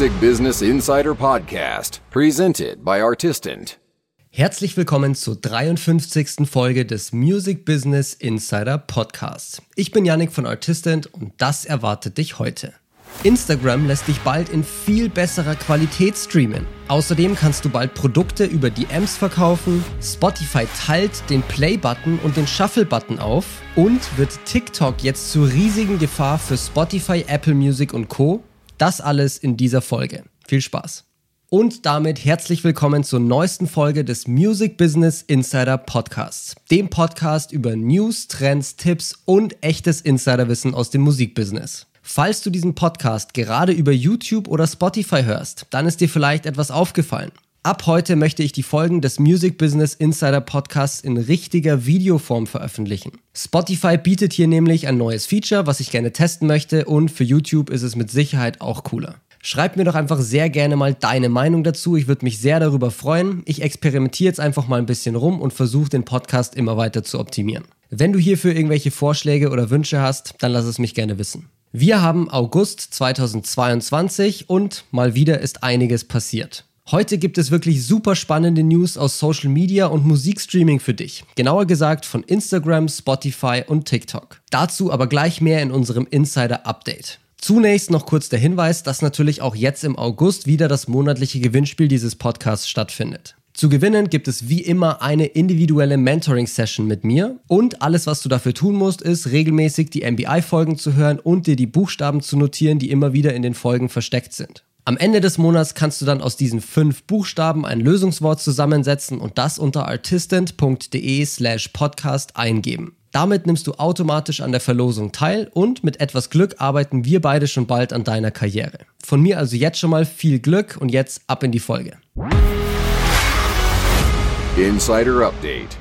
Music Business Insider Podcast, presented by Artistant. Herzlich willkommen zur 53. Folge des Music Business Insider Podcasts. Ich bin Yannick von Artistant und das erwartet dich heute. Instagram lässt dich bald in viel besserer Qualität streamen. Außerdem kannst du bald Produkte über DMs verkaufen, Spotify teilt den Play-Button und den Shuffle-Button auf und wird TikTok jetzt zur riesigen Gefahr für Spotify, Apple Music und Co. Das alles in dieser Folge. Viel Spaß! Und damit herzlich willkommen zur neuesten Folge des Music Business Insider Podcasts, dem Podcast über News, Trends, Tipps und echtes Insiderwissen aus dem Musikbusiness. Falls du diesen Podcast gerade über YouTube oder Spotify hörst, dann ist dir vielleicht etwas aufgefallen. Ab heute möchte ich die Folgen des Music Business Insider Podcasts in richtiger Videoform veröffentlichen. Spotify bietet hier nämlich ein neues Feature, was ich gerne testen möchte und für YouTube ist es mit Sicherheit auch cooler. Schreib mir doch einfach sehr gerne mal deine Meinung dazu. Ich würde mich sehr darüber freuen. Ich experimentiere jetzt einfach mal ein bisschen rum und versuche den Podcast immer weiter zu optimieren. Wenn du hierfür irgendwelche Vorschläge oder Wünsche hast, dann lass es mich gerne wissen. Wir haben August 2022 und mal wieder ist einiges passiert. Heute gibt es wirklich super spannende News aus Social Media und Musikstreaming für dich. Genauer gesagt von Instagram, Spotify und TikTok. Dazu aber gleich mehr in unserem Insider Update. Zunächst noch kurz der Hinweis, dass natürlich auch jetzt im August wieder das monatliche Gewinnspiel dieses Podcasts stattfindet. Zu gewinnen gibt es wie immer eine individuelle Mentoring-Session mit mir und alles, was du dafür tun musst, ist regelmäßig die MBI-Folgen zu hören und dir die Buchstaben zu notieren, die immer wieder in den Folgen versteckt sind. Am Ende des Monats kannst du dann aus diesen fünf Buchstaben ein Lösungswort zusammensetzen und das unter artistant.de slash podcast eingeben. Damit nimmst du automatisch an der Verlosung teil und mit etwas Glück arbeiten wir beide schon bald an deiner Karriere. Von mir also jetzt schon mal viel Glück und jetzt ab in die Folge. Insider Update.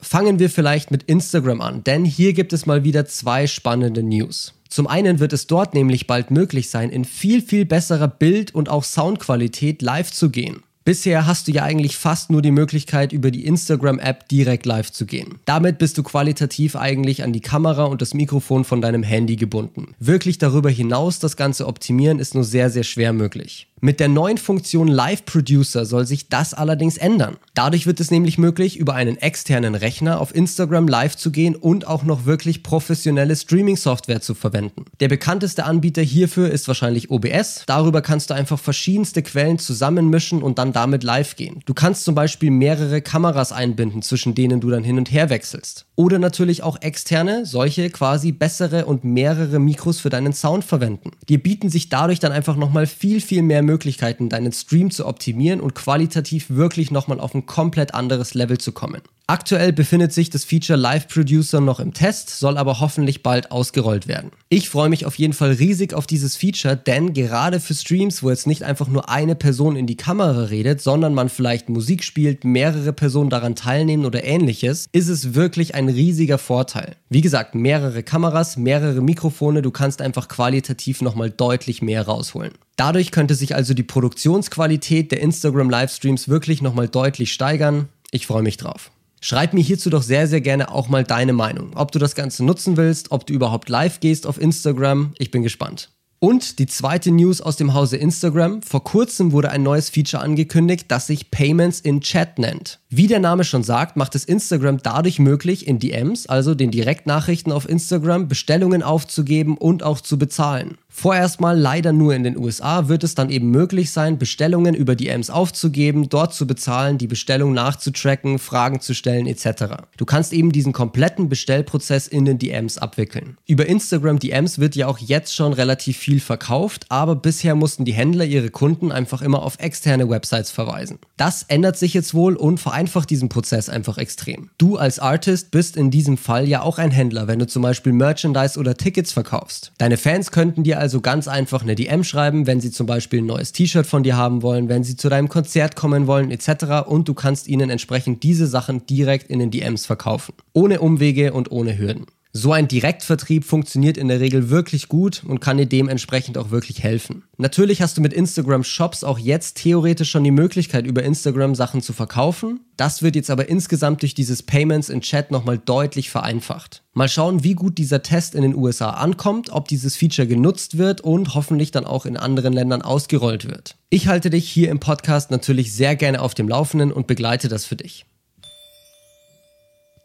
Fangen wir vielleicht mit Instagram an, denn hier gibt es mal wieder zwei spannende News. Zum einen wird es dort nämlich bald möglich sein, in viel, viel besserer Bild- und auch Soundqualität live zu gehen. Bisher hast du ja eigentlich fast nur die Möglichkeit, über die Instagram-App direkt live zu gehen. Damit bist du qualitativ eigentlich an die Kamera und das Mikrofon von deinem Handy gebunden. Wirklich darüber hinaus das Ganze optimieren ist nur sehr, sehr schwer möglich. Mit der neuen Funktion Live Producer soll sich das allerdings ändern. Dadurch wird es nämlich möglich, über einen externen Rechner auf Instagram live zu gehen und auch noch wirklich professionelle Streaming-Software zu verwenden. Der bekannteste Anbieter hierfür ist wahrscheinlich OBS. Darüber kannst du einfach verschiedenste Quellen zusammenmischen und dann damit live gehen. Du kannst zum Beispiel mehrere Kameras einbinden, zwischen denen du dann hin und her wechselst. Oder natürlich auch externe, solche quasi bessere und mehrere Mikros für deinen Sound verwenden. Dir bieten sich dadurch dann einfach nochmal viel, viel mehr Möglichkeiten, deinen Stream zu optimieren und qualitativ wirklich nochmal auf ein komplett anderes Level zu kommen. Aktuell befindet sich das Feature Live Producer noch im Test, soll aber hoffentlich bald ausgerollt werden. Ich freue mich auf jeden Fall riesig auf dieses Feature, denn gerade für Streams, wo jetzt nicht einfach nur eine Person in die Kamera redet, sondern man vielleicht Musik spielt, mehrere Personen daran teilnehmen oder ähnliches, ist es wirklich ein riesiger Vorteil. Wie gesagt, mehrere Kameras, mehrere Mikrofone, du kannst einfach qualitativ nochmal deutlich mehr rausholen. Dadurch könnte sich also die Produktionsqualität der Instagram Livestreams wirklich nochmal deutlich steigern. Ich freue mich drauf. Schreib mir hierzu doch sehr, sehr gerne auch mal deine Meinung. Ob du das Ganze nutzen willst, ob du überhaupt live gehst auf Instagram. Ich bin gespannt. Und die zweite News aus dem Hause Instagram. Vor kurzem wurde ein neues Feature angekündigt, das sich Payments in Chat nennt. Wie der Name schon sagt, macht es Instagram dadurch möglich, in DMs, also den Direktnachrichten auf Instagram, Bestellungen aufzugeben und auch zu bezahlen. Vorerst mal leider nur in den USA wird es dann eben möglich sein, Bestellungen über DMs aufzugeben, dort zu bezahlen, die Bestellung nachzutracken, Fragen zu stellen etc. Du kannst eben diesen kompletten Bestellprozess in den DMs abwickeln. Über Instagram DMs wird ja auch jetzt schon relativ viel verkauft, aber bisher mussten die Händler ihre Kunden einfach immer auf externe Websites verweisen. Das ändert sich jetzt wohl und vereinfacht diesen Prozess einfach extrem. Du als Artist bist in diesem Fall ja auch ein Händler, wenn du zum Beispiel Merchandise oder Tickets verkaufst. Deine Fans könnten dir also ganz einfach eine DM schreiben, wenn sie zum Beispiel ein neues T-Shirt von dir haben wollen, wenn sie zu deinem Konzert kommen wollen etc. Und du kannst ihnen entsprechend diese Sachen direkt in den DMs verkaufen. Ohne Umwege und ohne Hürden. So ein Direktvertrieb funktioniert in der Regel wirklich gut und kann dir dementsprechend auch wirklich helfen. Natürlich hast du mit Instagram Shops auch jetzt theoretisch schon die Möglichkeit, über Instagram Sachen zu verkaufen. Das wird jetzt aber insgesamt durch dieses Payments in Chat nochmal deutlich vereinfacht. Mal schauen, wie gut dieser Test in den USA ankommt, ob dieses Feature genutzt wird und hoffentlich dann auch in anderen Ländern ausgerollt wird. Ich halte dich hier im Podcast natürlich sehr gerne auf dem Laufenden und begleite das für dich.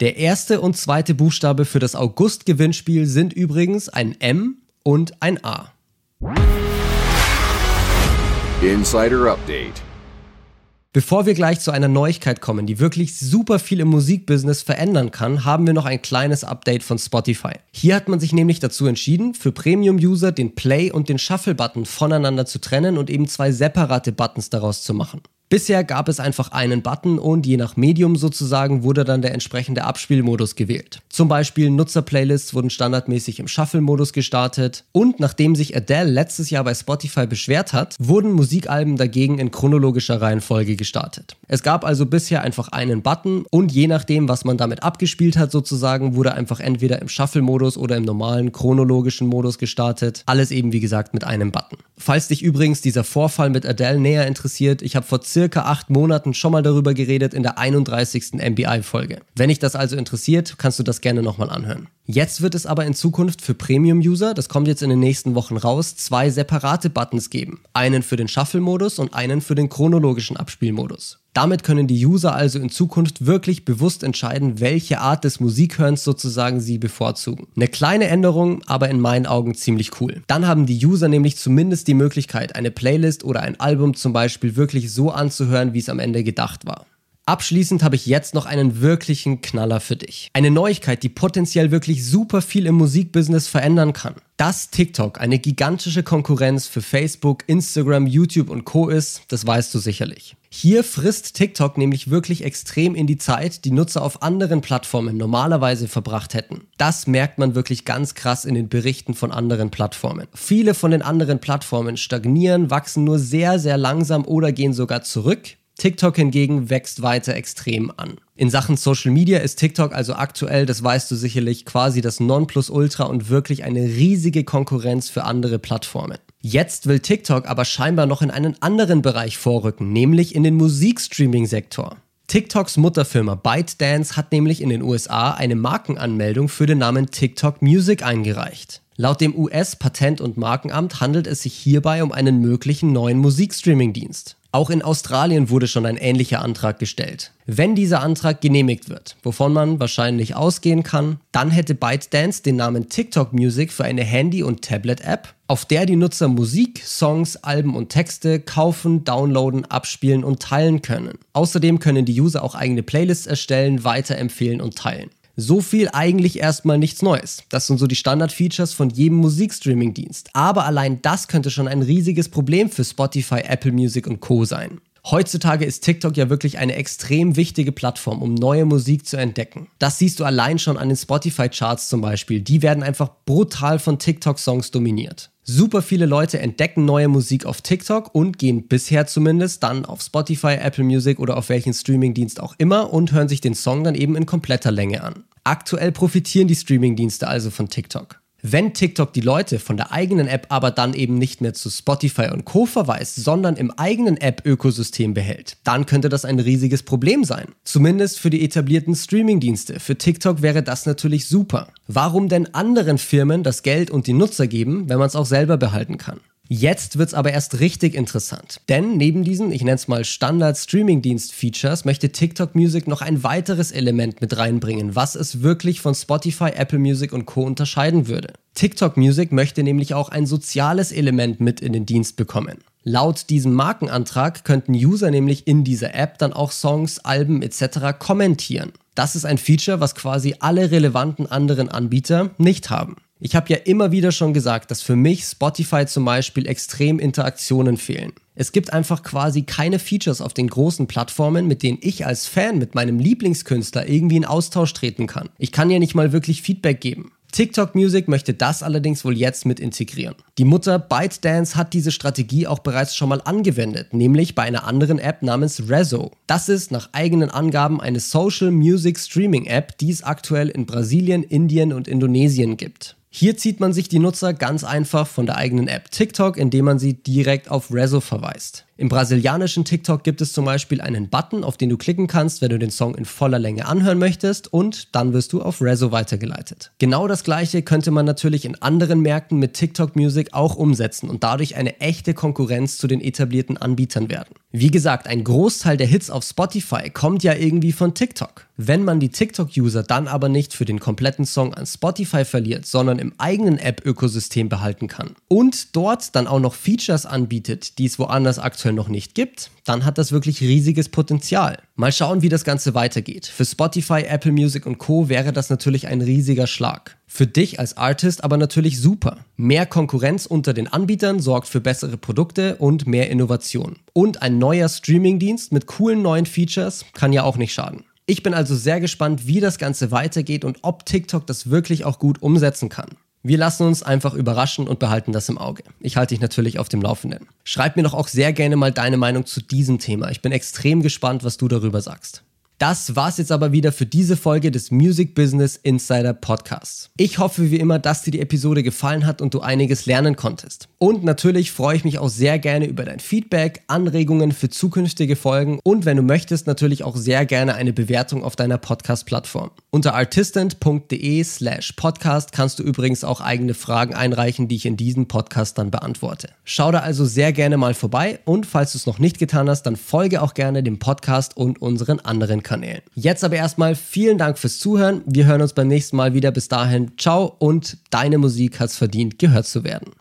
Der erste und zweite Buchstabe für das August-Gewinnspiel sind übrigens ein M und ein A. Insider Update. Bevor wir gleich zu einer Neuigkeit kommen, die wirklich super viel im Musikbusiness verändern kann, haben wir noch ein kleines Update von Spotify. Hier hat man sich nämlich dazu entschieden, für Premium-User den Play- und den Shuffle-Button voneinander zu trennen und eben zwei separate Buttons daraus zu machen. Bisher gab es einfach einen Button und je nach Medium sozusagen wurde dann der entsprechende Abspielmodus gewählt. Zum Beispiel Nutzerplaylists wurden standardmäßig im Shuffle-Modus gestartet und nachdem sich Adele letztes Jahr bei Spotify beschwert hat, wurden Musikalben dagegen in chronologischer Reihenfolge gestartet. Es gab also bisher einfach einen Button und je nachdem, was man damit abgespielt hat sozusagen, wurde einfach entweder im Shuffle-Modus oder im normalen chronologischen Modus gestartet. Alles eben wie gesagt mit einem Button. Falls dich übrigens dieser Vorfall mit Adele näher interessiert, ich habe vor circa acht Monaten schon mal darüber geredet in der 31. MBI-Folge. Wenn dich das also interessiert, kannst du das gerne nochmal anhören. Jetzt wird es aber in Zukunft für Premium-User, das kommt jetzt in den nächsten Wochen raus, zwei separate Buttons geben. Einen für den Shuffle-Modus und einen für den chronologischen Abspielmodus. Damit können die User also in Zukunft wirklich bewusst entscheiden, welche Art des Musikhörens sozusagen sie bevorzugen. Eine kleine Änderung, aber in meinen Augen ziemlich cool. Dann haben die User nämlich zumindest die Möglichkeit, eine Playlist oder ein Album zum Beispiel wirklich so anzuhören, wie es am Ende gedacht war. Abschließend habe ich jetzt noch einen wirklichen Knaller für dich. Eine Neuigkeit, die potenziell wirklich super viel im Musikbusiness verändern kann. Dass TikTok eine gigantische Konkurrenz für Facebook, Instagram, YouTube und Co ist, das weißt du sicherlich. Hier frisst TikTok nämlich wirklich extrem in die Zeit, die Nutzer auf anderen Plattformen normalerweise verbracht hätten. Das merkt man wirklich ganz krass in den Berichten von anderen Plattformen. Viele von den anderen Plattformen stagnieren, wachsen nur sehr, sehr langsam oder gehen sogar zurück. TikTok hingegen wächst weiter extrem an. In Sachen Social Media ist TikTok also aktuell, das weißt du sicherlich, quasi das Nonplusultra und wirklich eine riesige Konkurrenz für andere Plattformen. Jetzt will TikTok aber scheinbar noch in einen anderen Bereich vorrücken, nämlich in den Musikstreaming-Sektor. TikToks Mutterfirma ByteDance hat nämlich in den USA eine Markenanmeldung für den Namen TikTok Music eingereicht. Laut dem US-Patent- und Markenamt handelt es sich hierbei um einen möglichen neuen Musikstreaming-Dienst. Auch in Australien wurde schon ein ähnlicher Antrag gestellt. Wenn dieser Antrag genehmigt wird, wovon man wahrscheinlich ausgehen kann, dann hätte ByteDance den Namen TikTok Music für eine Handy- und Tablet-App, auf der die Nutzer Musik, Songs, Alben und Texte kaufen, downloaden, abspielen und teilen können. Außerdem können die User auch eigene Playlists erstellen, weiterempfehlen und teilen. So viel eigentlich erstmal nichts Neues. Das sind so die Standard-Features von jedem Musikstreaming-Dienst. Aber allein das könnte schon ein riesiges Problem für Spotify, Apple Music und Co. sein. Heutzutage ist TikTok ja wirklich eine extrem wichtige Plattform, um neue Musik zu entdecken. Das siehst du allein schon an den Spotify-Charts zum Beispiel. Die werden einfach brutal von TikTok-Songs dominiert. Super viele Leute entdecken neue Musik auf TikTok und gehen bisher zumindest dann auf Spotify, Apple Music oder auf welchen Streamingdienst auch immer und hören sich den Song dann eben in kompletter Länge an. Aktuell profitieren die Streamingdienste also von TikTok. Wenn TikTok die Leute von der eigenen App aber dann eben nicht mehr zu Spotify und Co verweist, sondern im eigenen App-Ökosystem behält, dann könnte das ein riesiges Problem sein. Zumindest für die etablierten Streamingdienste. Für TikTok wäre das natürlich super. Warum denn anderen Firmen das Geld und die Nutzer geben, wenn man es auch selber behalten kann? Jetzt wird's aber erst richtig interessant. Denn neben diesen, ich nenne es mal Standard-Streaming-Dienst-Features, möchte TikTok Music noch ein weiteres Element mit reinbringen, was es wirklich von Spotify, Apple Music und Co. unterscheiden würde. TikTok Music möchte nämlich auch ein soziales Element mit in den Dienst bekommen. Laut diesem Markenantrag könnten User nämlich in dieser App dann auch Songs, Alben etc. kommentieren. Das ist ein Feature, was quasi alle relevanten anderen Anbieter nicht haben. Ich habe ja immer wieder schon gesagt, dass für mich Spotify zum Beispiel extrem Interaktionen fehlen. Es gibt einfach quasi keine Features auf den großen Plattformen, mit denen ich als Fan mit meinem Lieblingskünstler irgendwie in Austausch treten kann. Ich kann ja nicht mal wirklich Feedback geben. TikTok Music möchte das allerdings wohl jetzt mit integrieren. Die Mutter ByteDance hat diese Strategie auch bereits schon mal angewendet, nämlich bei einer anderen App namens Rezo. Das ist nach eigenen Angaben eine Social Music Streaming App, die es aktuell in Brasilien, Indien und Indonesien gibt. Hier zieht man sich die Nutzer ganz einfach von der eigenen App TikTok, indem man sie direkt auf Rezo verweist. Im brasilianischen TikTok gibt es zum Beispiel einen Button, auf den du klicken kannst, wenn du den Song in voller Länge anhören möchtest und dann wirst du auf Rezo weitergeleitet. Genau das gleiche könnte man natürlich in anderen Märkten mit TikTok Music auch umsetzen und dadurch eine echte Konkurrenz zu den etablierten Anbietern werden. Wie gesagt, ein Großteil der Hits auf Spotify kommt ja irgendwie von TikTok. Wenn man die TikTok-User dann aber nicht für den kompletten Song an Spotify verliert, sondern im eigenen App-Ökosystem behalten kann und dort dann auch noch Features anbietet, die es woanders aktuell aktuell noch nicht gibt, dann hat das wirklich riesiges Potenzial. Mal schauen, wie das Ganze weitergeht. Für Spotify, Apple Music und Co wäre das natürlich ein riesiger Schlag. Für dich als Artist aber natürlich super. Mehr Konkurrenz unter den Anbietern sorgt für bessere Produkte und mehr Innovation. Und ein neuer Streamingdienst mit coolen neuen Features kann ja auch nicht schaden. Ich bin also sehr gespannt, wie das Ganze weitergeht und ob TikTok das wirklich auch gut umsetzen kann. Wir lassen uns einfach überraschen und behalten das im Auge. Ich halte dich natürlich auf dem Laufenden. Schreib mir doch auch sehr gerne mal deine Meinung zu diesem Thema. Ich bin extrem gespannt, was du darüber sagst. Das war's jetzt aber wieder für diese Folge des Music Business Insider Podcasts. Ich hoffe wie immer, dass dir die Episode gefallen hat und du einiges lernen konntest. Und natürlich freue ich mich auch sehr gerne über dein Feedback, Anregungen für zukünftige Folgen und wenn du möchtest, natürlich auch sehr gerne eine Bewertung auf deiner Podcast-Plattform. Unter artistant.de slash podcast kannst du übrigens auch eigene Fragen einreichen, die ich in diesem Podcast dann beantworte. Schau da also sehr gerne mal vorbei und falls du es noch nicht getan hast, dann folge auch gerne dem Podcast und unseren anderen Kanälen. Jetzt aber erstmal vielen Dank fürs Zuhören. Wir hören uns beim nächsten Mal wieder. Bis dahin, ciao und deine Musik hat's verdient, gehört zu werden.